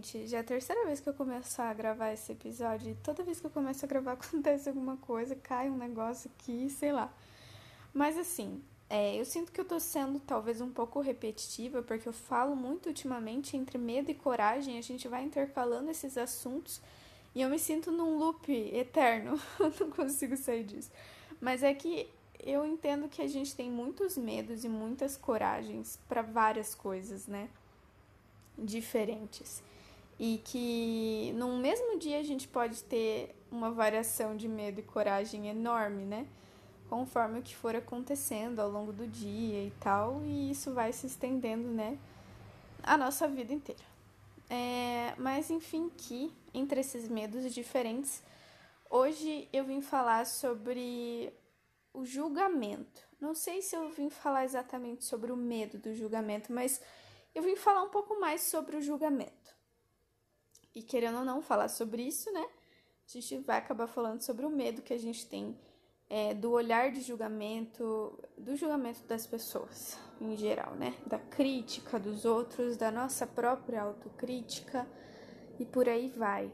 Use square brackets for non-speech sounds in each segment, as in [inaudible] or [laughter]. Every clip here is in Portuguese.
Gente, já é a terceira vez que eu começo a gravar esse episódio toda vez que eu começo a gravar [laughs] acontece alguma coisa, cai um negócio aqui, sei lá. Mas assim, é, eu sinto que eu tô sendo talvez um pouco repetitiva, porque eu falo muito ultimamente entre medo e coragem, a gente vai intercalando esses assuntos e eu me sinto num loop eterno, [laughs] eu não consigo sair disso. Mas é que eu entendo que a gente tem muitos medos e muitas coragens para várias coisas, né? Diferentes e que num mesmo dia a gente pode ter uma variação de medo e coragem enorme, né? Conforme o que for acontecendo ao longo do dia e tal, e isso vai se estendendo, né? A nossa vida inteira. É, mas enfim, que entre esses medos diferentes, hoje eu vim falar sobre o julgamento. Não sei se eu vim falar exatamente sobre o medo do julgamento, mas eu vim falar um pouco mais sobre o julgamento. E querendo ou não falar sobre isso, né? A gente vai acabar falando sobre o medo que a gente tem é, do olhar de julgamento, do julgamento das pessoas em geral, né? Da crítica dos outros, da nossa própria autocrítica e por aí vai.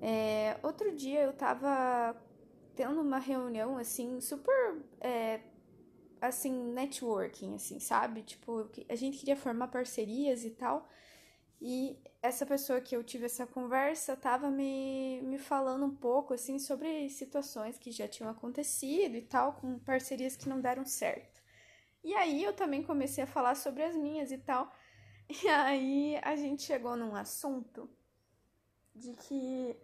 É, outro dia eu tava tendo uma reunião assim, super. É, assim, networking, assim, sabe? Tipo, a gente queria formar parcerias e tal. E essa pessoa que eu tive essa conversa tava me, me falando um pouco assim sobre situações que já tinham acontecido e tal, com parcerias que não deram certo. E aí eu também comecei a falar sobre as minhas e tal. [laughs] E aí a gente chegou num assunto de que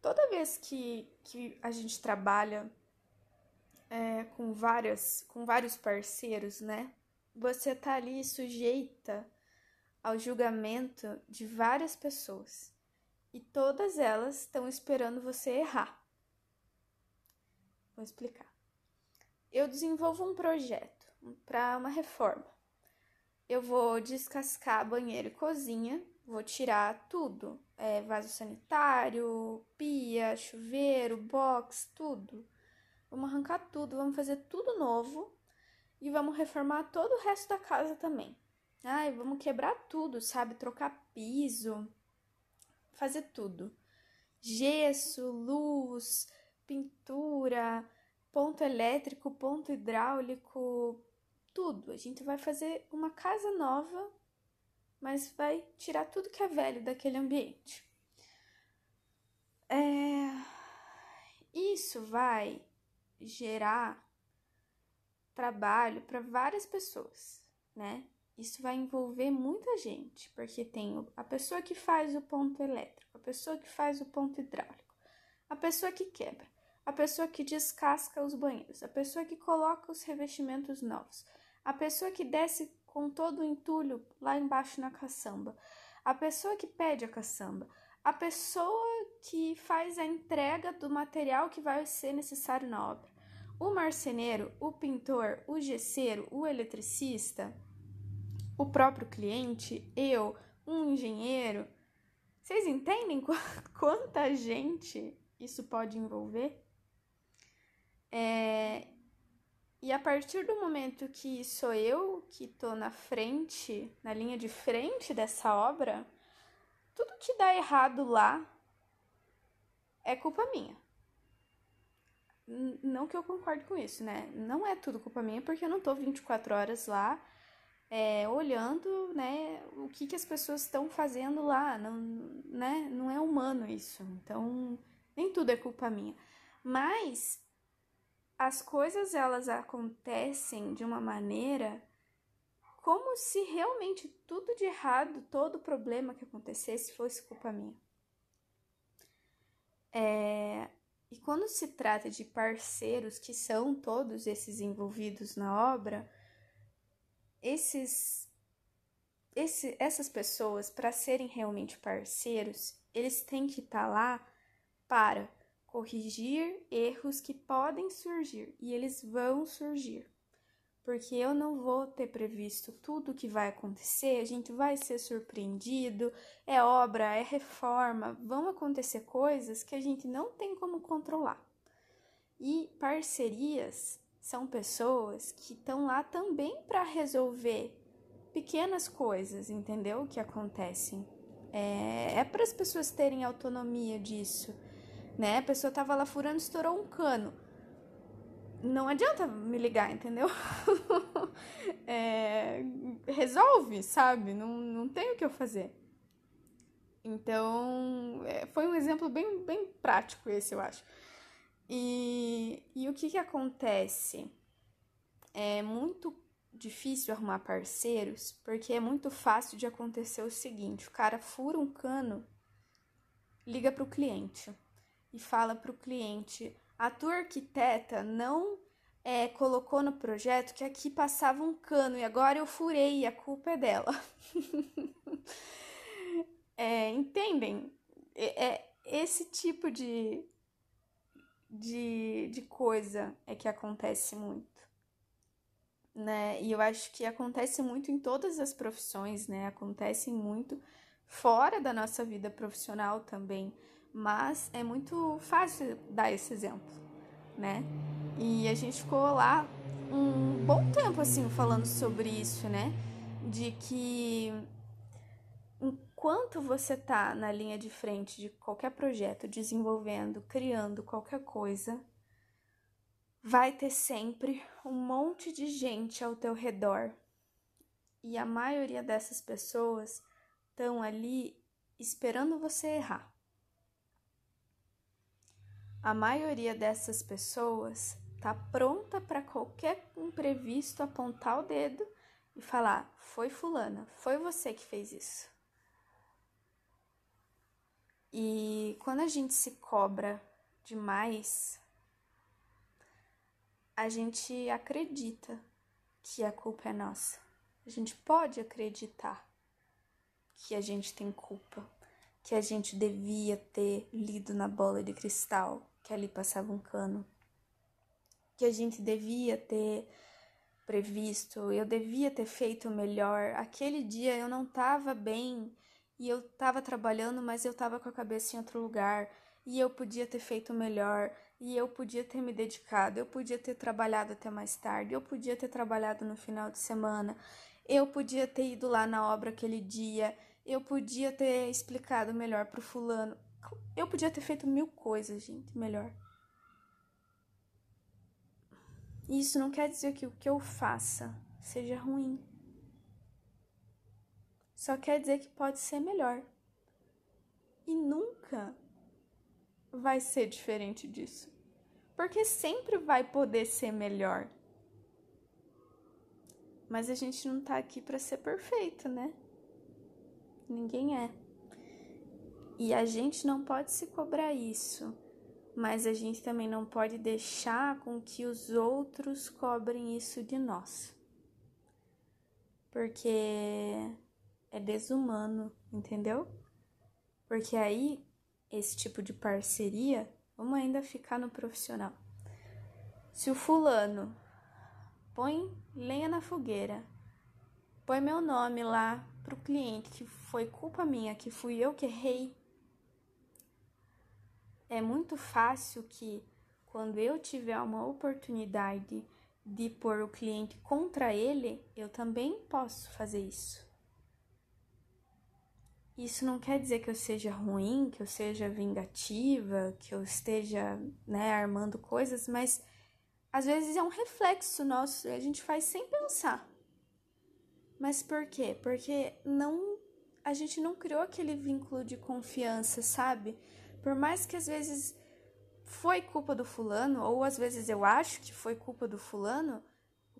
toda vez que, que a gente trabalha é, com várias com vários parceiros, né? Você tá ali sujeita ao julgamento de várias pessoas e todas elas estão esperando você errar. Vou explicar. Eu desenvolvo um projeto para uma reforma. Eu vou descascar banheiro e cozinha, vou tirar tudo: é, vaso sanitário, pia, chuveiro, box, tudo. Vamos arrancar tudo, vamos fazer tudo novo e vamos reformar todo o resto da casa também. Ai, vamos quebrar tudo, sabe? Trocar piso, fazer tudo. Gesso, luz, pintura, ponto elétrico, ponto hidráulico, tudo. A gente vai fazer uma casa nova, mas vai tirar tudo que é velho daquele ambiente. É... Isso vai gerar trabalho para várias pessoas, né? Isso vai envolver muita gente, porque tem a pessoa que faz o ponto elétrico, a pessoa que faz o ponto hidráulico, a pessoa que quebra, a pessoa que descasca os banheiros, a pessoa que coloca os revestimentos novos, a pessoa que desce com todo o entulho lá embaixo na caçamba, a pessoa que pede a caçamba, a pessoa que faz a entrega do material que vai ser necessário na obra, o marceneiro, o pintor, o gesseiro, o eletricista o próprio cliente, eu, um engenheiro. Vocês entendem [laughs] quanta gente isso pode envolver? É, e a partir do momento que sou eu que estou na frente, na linha de frente dessa obra, tudo que dá errado lá é culpa minha. Não que eu concorde com isso, né? Não é tudo culpa minha, porque eu não tô 24 horas lá é, olhando né, o que, que as pessoas estão fazendo lá. Não, né, não é humano isso. Então, nem tudo é culpa minha. Mas as coisas elas acontecem de uma maneira como se realmente tudo de errado, todo problema que acontecesse fosse culpa minha. É, e quando se trata de parceiros que são todos esses envolvidos na obra, esses, esse, essas pessoas, para serem realmente parceiros, eles têm que estar tá lá para corrigir erros que podem surgir e eles vão surgir. Porque eu não vou ter previsto tudo o que vai acontecer, a gente vai ser surpreendido, é obra, é reforma, vão acontecer coisas que a gente não tem como controlar. E parcerias são pessoas que estão lá também para resolver pequenas coisas, entendeu? Que acontecem. É, é para as pessoas terem autonomia disso né? A pessoa tava lá furando, estourou um cano. Não adianta me ligar, entendeu? [laughs] é, resolve, sabe? Não, não tem o que eu fazer. Então, é, foi um exemplo bem, bem prático esse, eu acho. E, e o que que acontece? É muito difícil arrumar parceiros, porque é muito fácil de acontecer o seguinte: o cara fura um cano, liga para o cliente e fala para o cliente: a tua arquiteta não é, colocou no projeto que aqui passava um cano e agora eu furei e a culpa é dela. [laughs] é, entendem? É, é, esse tipo de, de, de coisa é que acontece muito. Né? E eu acho que acontece muito em todas as profissões, né? Acontece muito fora da nossa vida profissional também mas é muito fácil dar esse exemplo, né? E a gente ficou lá um bom tempo assim falando sobre isso, né? De que enquanto você tá na linha de frente de qualquer projeto, desenvolvendo, criando qualquer coisa, vai ter sempre um monte de gente ao teu redor. E a maioria dessas pessoas estão ali esperando você errar. A maioria dessas pessoas está pronta para qualquer imprevisto apontar o dedo e falar: foi Fulana, foi você que fez isso. E quando a gente se cobra demais, a gente acredita que a culpa é nossa. A gente pode acreditar que a gente tem culpa, que a gente devia ter lido na bola de cristal, que ali passava um cano, que a gente devia ter previsto, eu devia ter feito melhor. Aquele dia eu não estava bem e eu estava trabalhando, mas eu estava com a cabeça em outro lugar e eu podia ter feito melhor e eu podia ter me dedicado, eu podia ter trabalhado até mais tarde, eu podia ter trabalhado no final de semana, eu podia ter ido lá na obra aquele dia, eu podia ter explicado melhor pro fulano. Eu podia ter feito mil coisas, gente, melhor. Isso não quer dizer que o que eu faça seja ruim. Só quer dizer que pode ser melhor. E nunca vai ser diferente disso. Porque sempre vai poder ser melhor. Mas a gente não tá aqui para ser perfeito, né? Ninguém é. E a gente não pode se cobrar isso, mas a gente também não pode deixar com que os outros cobrem isso de nós. Porque é desumano, entendeu? Porque aí esse tipo de parceria, vamos ainda ficar no profissional. Se o fulano põe lenha na fogueira, põe meu nome lá pro cliente que foi culpa minha, que fui eu que errei, é muito fácil que, quando eu tiver uma oportunidade de pôr o cliente contra ele, eu também posso fazer isso. Isso não quer dizer que eu seja ruim, que eu seja vingativa, que eu esteja né, armando coisas, mas às vezes é um reflexo nosso a gente faz sem pensar. Mas por quê? Porque não a gente não criou aquele vínculo de confiança, sabe? Por mais que às vezes foi culpa do fulano, ou às vezes eu acho que foi culpa do fulano,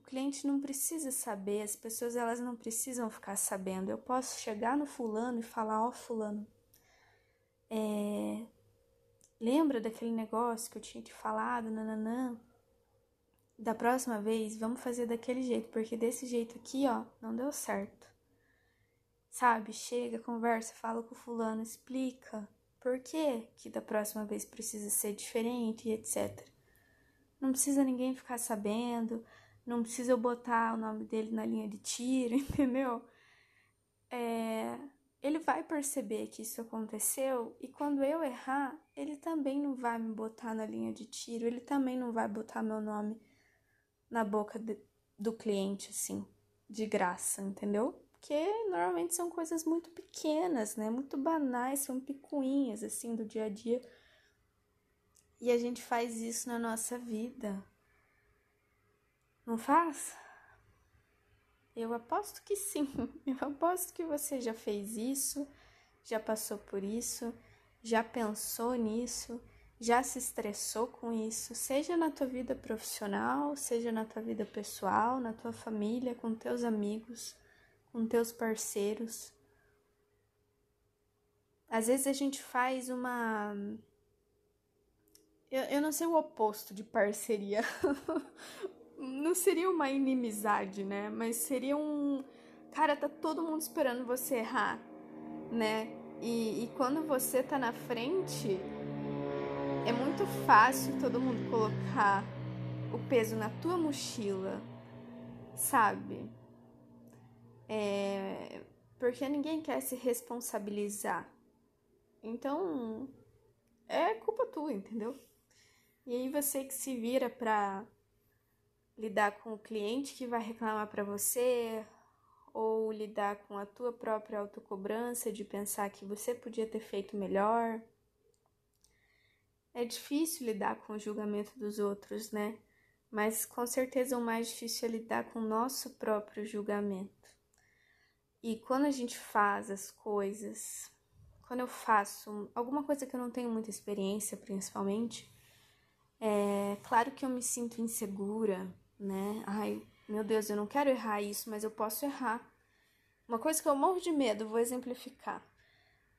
cliente não precisa saber, as pessoas elas não precisam ficar sabendo. Eu posso chegar no fulano e falar, ó oh, fulano, é... lembra daquele negócio que eu tinha te falado, nananã? Da próxima vez, vamos fazer daquele jeito, porque desse jeito aqui, ó, não deu certo. Sabe? Chega, conversa, fala com o fulano, explica por que que da próxima vez precisa ser diferente e etc. Não precisa ninguém ficar sabendo, não precisa eu botar o nome dele na linha de tiro, [laughs] entendeu? É, ele vai perceber que isso aconteceu e quando eu errar, ele também não vai me botar na linha de tiro, ele também não vai botar meu nome na boca de, do cliente, assim, de graça, entendeu? Porque normalmente são coisas muito pequenas, né? Muito banais, são picuinhas, assim, do dia a dia. E a gente faz isso na nossa vida. Não faz? Eu aposto que sim. [laughs] Eu aposto que você já fez isso, já passou por isso, já pensou nisso já se estressou com isso, seja na tua vida profissional, seja na tua vida pessoal, na tua família, com teus amigos, com teus parceiros. Às vezes a gente faz uma. Eu, eu não sei o oposto de parceria. [laughs] não seria uma inimizade, né? Mas seria um. Cara, tá todo mundo esperando você errar, né? E, e quando você tá na frente, é muito fácil todo mundo colocar o peso na tua mochila, sabe? É, porque ninguém quer se responsabilizar. Então, é culpa tua, entendeu? E aí você que se vira pra lidar com o cliente que vai reclamar para você, ou lidar com a tua própria autocobrança de pensar que você podia ter feito melhor. É difícil lidar com o julgamento dos outros, né? Mas com certeza o mais difícil é lidar com o nosso próprio julgamento. E quando a gente faz as coisas, quando eu faço alguma coisa que eu não tenho muita experiência, principalmente, é claro que eu me sinto insegura, né? Ai, meu Deus, eu não quero errar isso, mas eu posso errar. Uma coisa que eu morro de medo, vou exemplificar.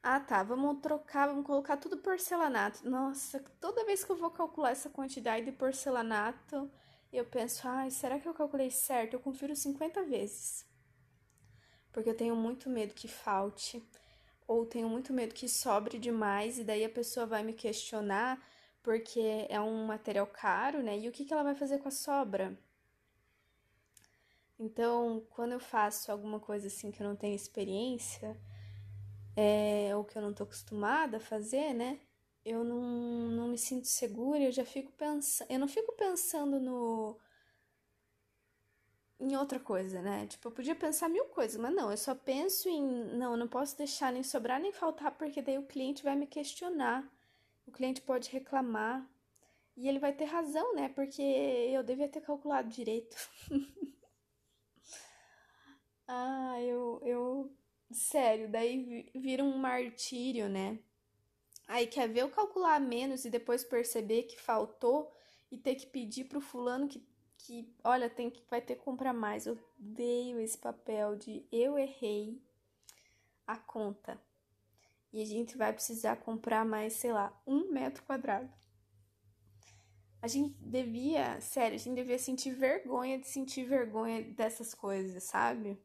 Ah, tá. Vamos trocar, vamos colocar tudo porcelanato. Nossa, toda vez que eu vou calcular essa quantidade de porcelanato, eu penso, ai, será que eu calculei certo? Eu confiro 50 vezes. Porque eu tenho muito medo que falte, ou tenho muito medo que sobre demais, e daí a pessoa vai me questionar, porque é um material caro, né? E o que, que ela vai fazer com a sobra? Então, quando eu faço alguma coisa assim que eu não tenho experiência, é, ou que eu não tô acostumada a fazer, né? Eu não, não me sinto segura, eu já fico pensando. Eu não fico pensando no. em outra coisa, né? Tipo, eu podia pensar mil coisas, mas não, eu só penso em. Não, eu não posso deixar nem sobrar nem faltar, porque daí o cliente vai me questionar. O cliente pode reclamar. E ele vai ter razão, né? Porque eu devia ter calculado direito. [laughs] ah, eu, eu Sério, daí vira um martírio, né? Aí quer ver eu calcular menos e depois perceber que faltou e ter que pedir pro fulano que, que olha, tem que vai ter que comprar mais. Eu odeio esse papel de eu errei a conta. E a gente vai precisar comprar mais, sei lá, um metro quadrado. A gente devia, sério, a gente devia sentir vergonha de sentir vergonha dessas coisas, sabe?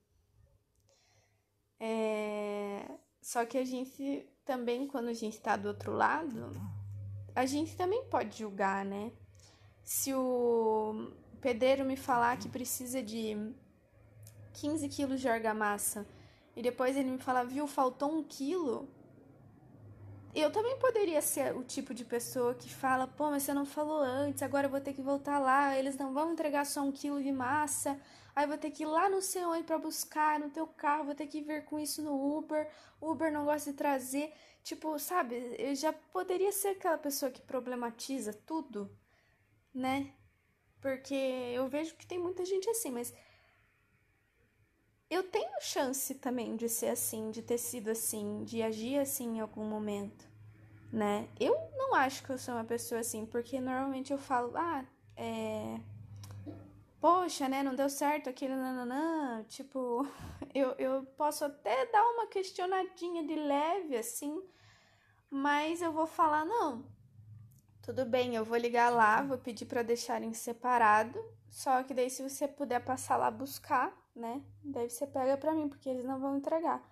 É... Só que a gente também, quando a gente tá do outro lado, a gente também pode julgar, né? Se o pedreiro me falar que precisa de 15 quilos de argamassa e depois ele me falar, viu, faltou um quilo, eu também poderia ser o tipo de pessoa que fala, pô, mas você não falou antes, agora eu vou ter que voltar lá, eles não vão entregar só um quilo de massa, aí vou ter que ir lá no seu onde para buscar no teu carro, vou ter que vir com isso no Uber, Uber não gosta de trazer, tipo, sabe, eu já poderia ser aquela pessoa que problematiza tudo, né? Porque eu vejo que tem muita gente assim, mas eu tenho chance também de ser assim, de ter sido assim, de agir assim em algum momento, né? Eu não acho que eu sou uma pessoa assim, porque normalmente eu falo, ah, é poxa, né, não deu certo aquele nananã, tipo, [laughs] eu, eu posso até dar uma questionadinha de leve, assim, mas eu vou falar, não, tudo bem, eu vou ligar lá, vou pedir para deixarem separado, só que daí se você puder passar lá buscar, né, daí você pega pra mim, porque eles não vão entregar.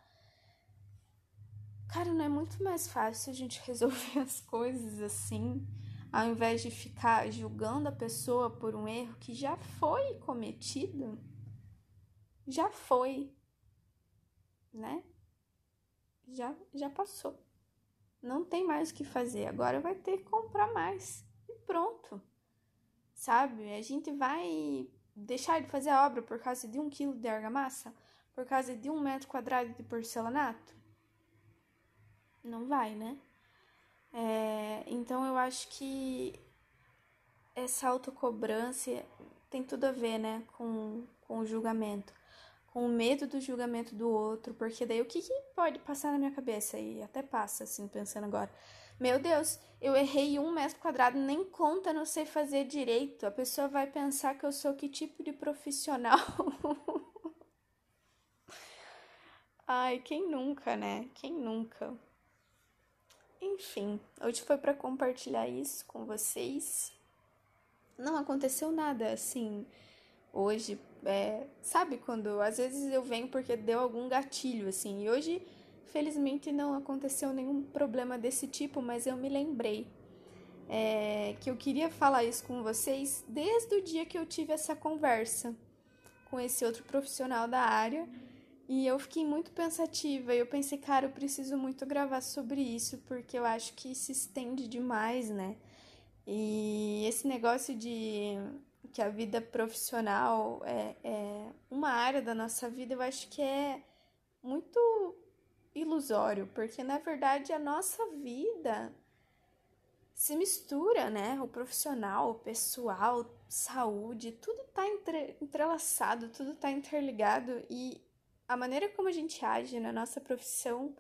Cara, não é muito mais fácil a gente [laughs] resolver as coisas assim, ao invés de ficar julgando a pessoa por um erro que já foi cometido? Já foi, né? Já, já passou. Não tem mais o que fazer. Agora vai ter que comprar mais. E pronto. Sabe? A gente vai deixar de fazer a obra por causa de um quilo de argamassa? Por causa de um metro quadrado de porcelanato? Não vai, né? É, então eu acho que essa autocobrança tem tudo a ver, né, com, com o julgamento, com medo do julgamento do outro, porque daí o que, que pode passar na minha cabeça? E até passa, assim, pensando agora. Meu Deus, eu errei um metro quadrado, nem conta, não sei fazer direito. A pessoa vai pensar que eu sou que tipo de profissional? [laughs] Ai, quem nunca, né? Quem nunca? Enfim, hoje foi para compartilhar isso com vocês. Não aconteceu nada assim hoje. É, sabe quando às vezes eu venho porque deu algum gatilho assim. E hoje, felizmente, não aconteceu nenhum problema desse tipo, mas eu me lembrei é, que eu queria falar isso com vocês desde o dia que eu tive essa conversa com esse outro profissional da área e eu fiquei muito pensativa. E eu pensei, cara, eu preciso muito gravar sobre isso, porque eu acho que se estende demais, né? E esse negócio de que a vida profissional é, é uma área da nossa vida, eu acho que é muito ilusório, porque na verdade a nossa vida se mistura, né? O profissional, o pessoal, saúde, tudo tá entre, entrelaçado, tudo tá interligado e a maneira como a gente age na nossa profissão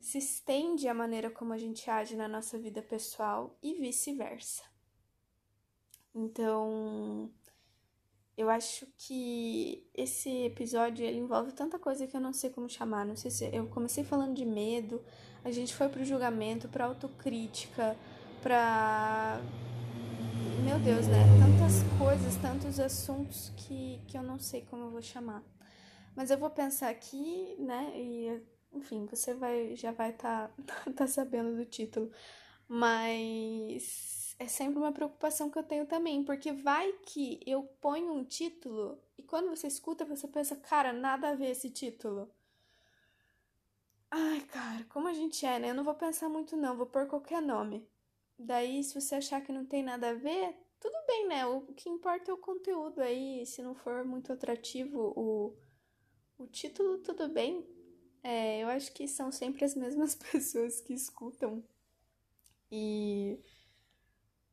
se estende à maneira como a gente age na nossa vida pessoal e vice-versa. Então, eu acho que esse episódio ele envolve tanta coisa que eu não sei como chamar. Não sei se eu comecei falando de medo, a gente foi pro julgamento, pra autocrítica, pra meu Deus, né? Tantas coisas, tantos assuntos que, que eu não sei como eu vou chamar. Mas eu vou pensar aqui, né? E, enfim, você vai já vai estar tá, [laughs] tá sabendo do título. Mas é sempre uma preocupação que eu tenho também, porque vai que eu ponho um título e quando você escuta, você pensa, cara, nada a ver esse título. Ai, cara, como a gente é, né? Eu não vou pensar muito, não, vou pôr qualquer nome. Daí, se você achar que não tem nada a ver, tudo bem, né? O que importa é o conteúdo aí. Se não for muito atrativo o o título, tudo bem. É, eu acho que são sempre as mesmas [laughs] pessoas que escutam. E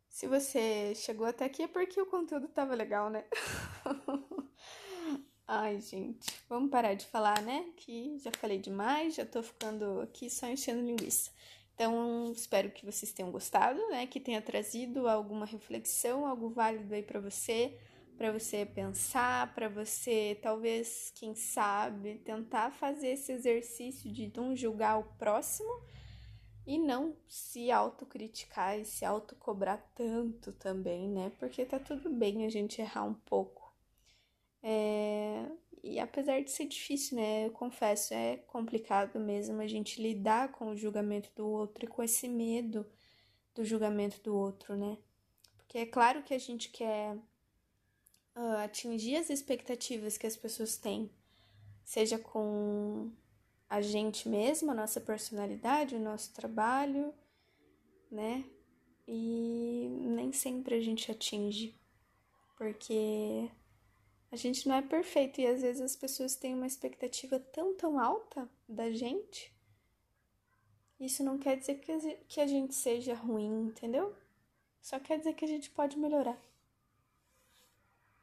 se você chegou até aqui é porque o conteúdo tava legal, né? [laughs] Ai, gente, vamos parar de falar, né? Que já falei demais, já tô ficando aqui só enchendo linguiça. Então, espero que vocês tenham gostado, né? Que tenha trazido alguma reflexão, algo válido aí para você para você pensar, para você talvez, quem sabe, tentar fazer esse exercício de não julgar o próximo e não se autocriticar e se autocobrar tanto também, né? Porque tá tudo bem a gente errar um pouco. É... E apesar de ser difícil, né? Eu confesso, é complicado mesmo a gente lidar com o julgamento do outro e com esse medo do julgamento do outro, né? Porque é claro que a gente quer uh, atingir as expectativas que as pessoas têm, seja com a gente mesma, a nossa personalidade, o nosso trabalho, né? E nem sempre a gente atinge, porque a gente não é perfeito e às vezes as pessoas têm uma expectativa tão, tão alta da gente. Isso não quer dizer que a gente seja ruim, entendeu? Só quer dizer que a gente pode melhorar.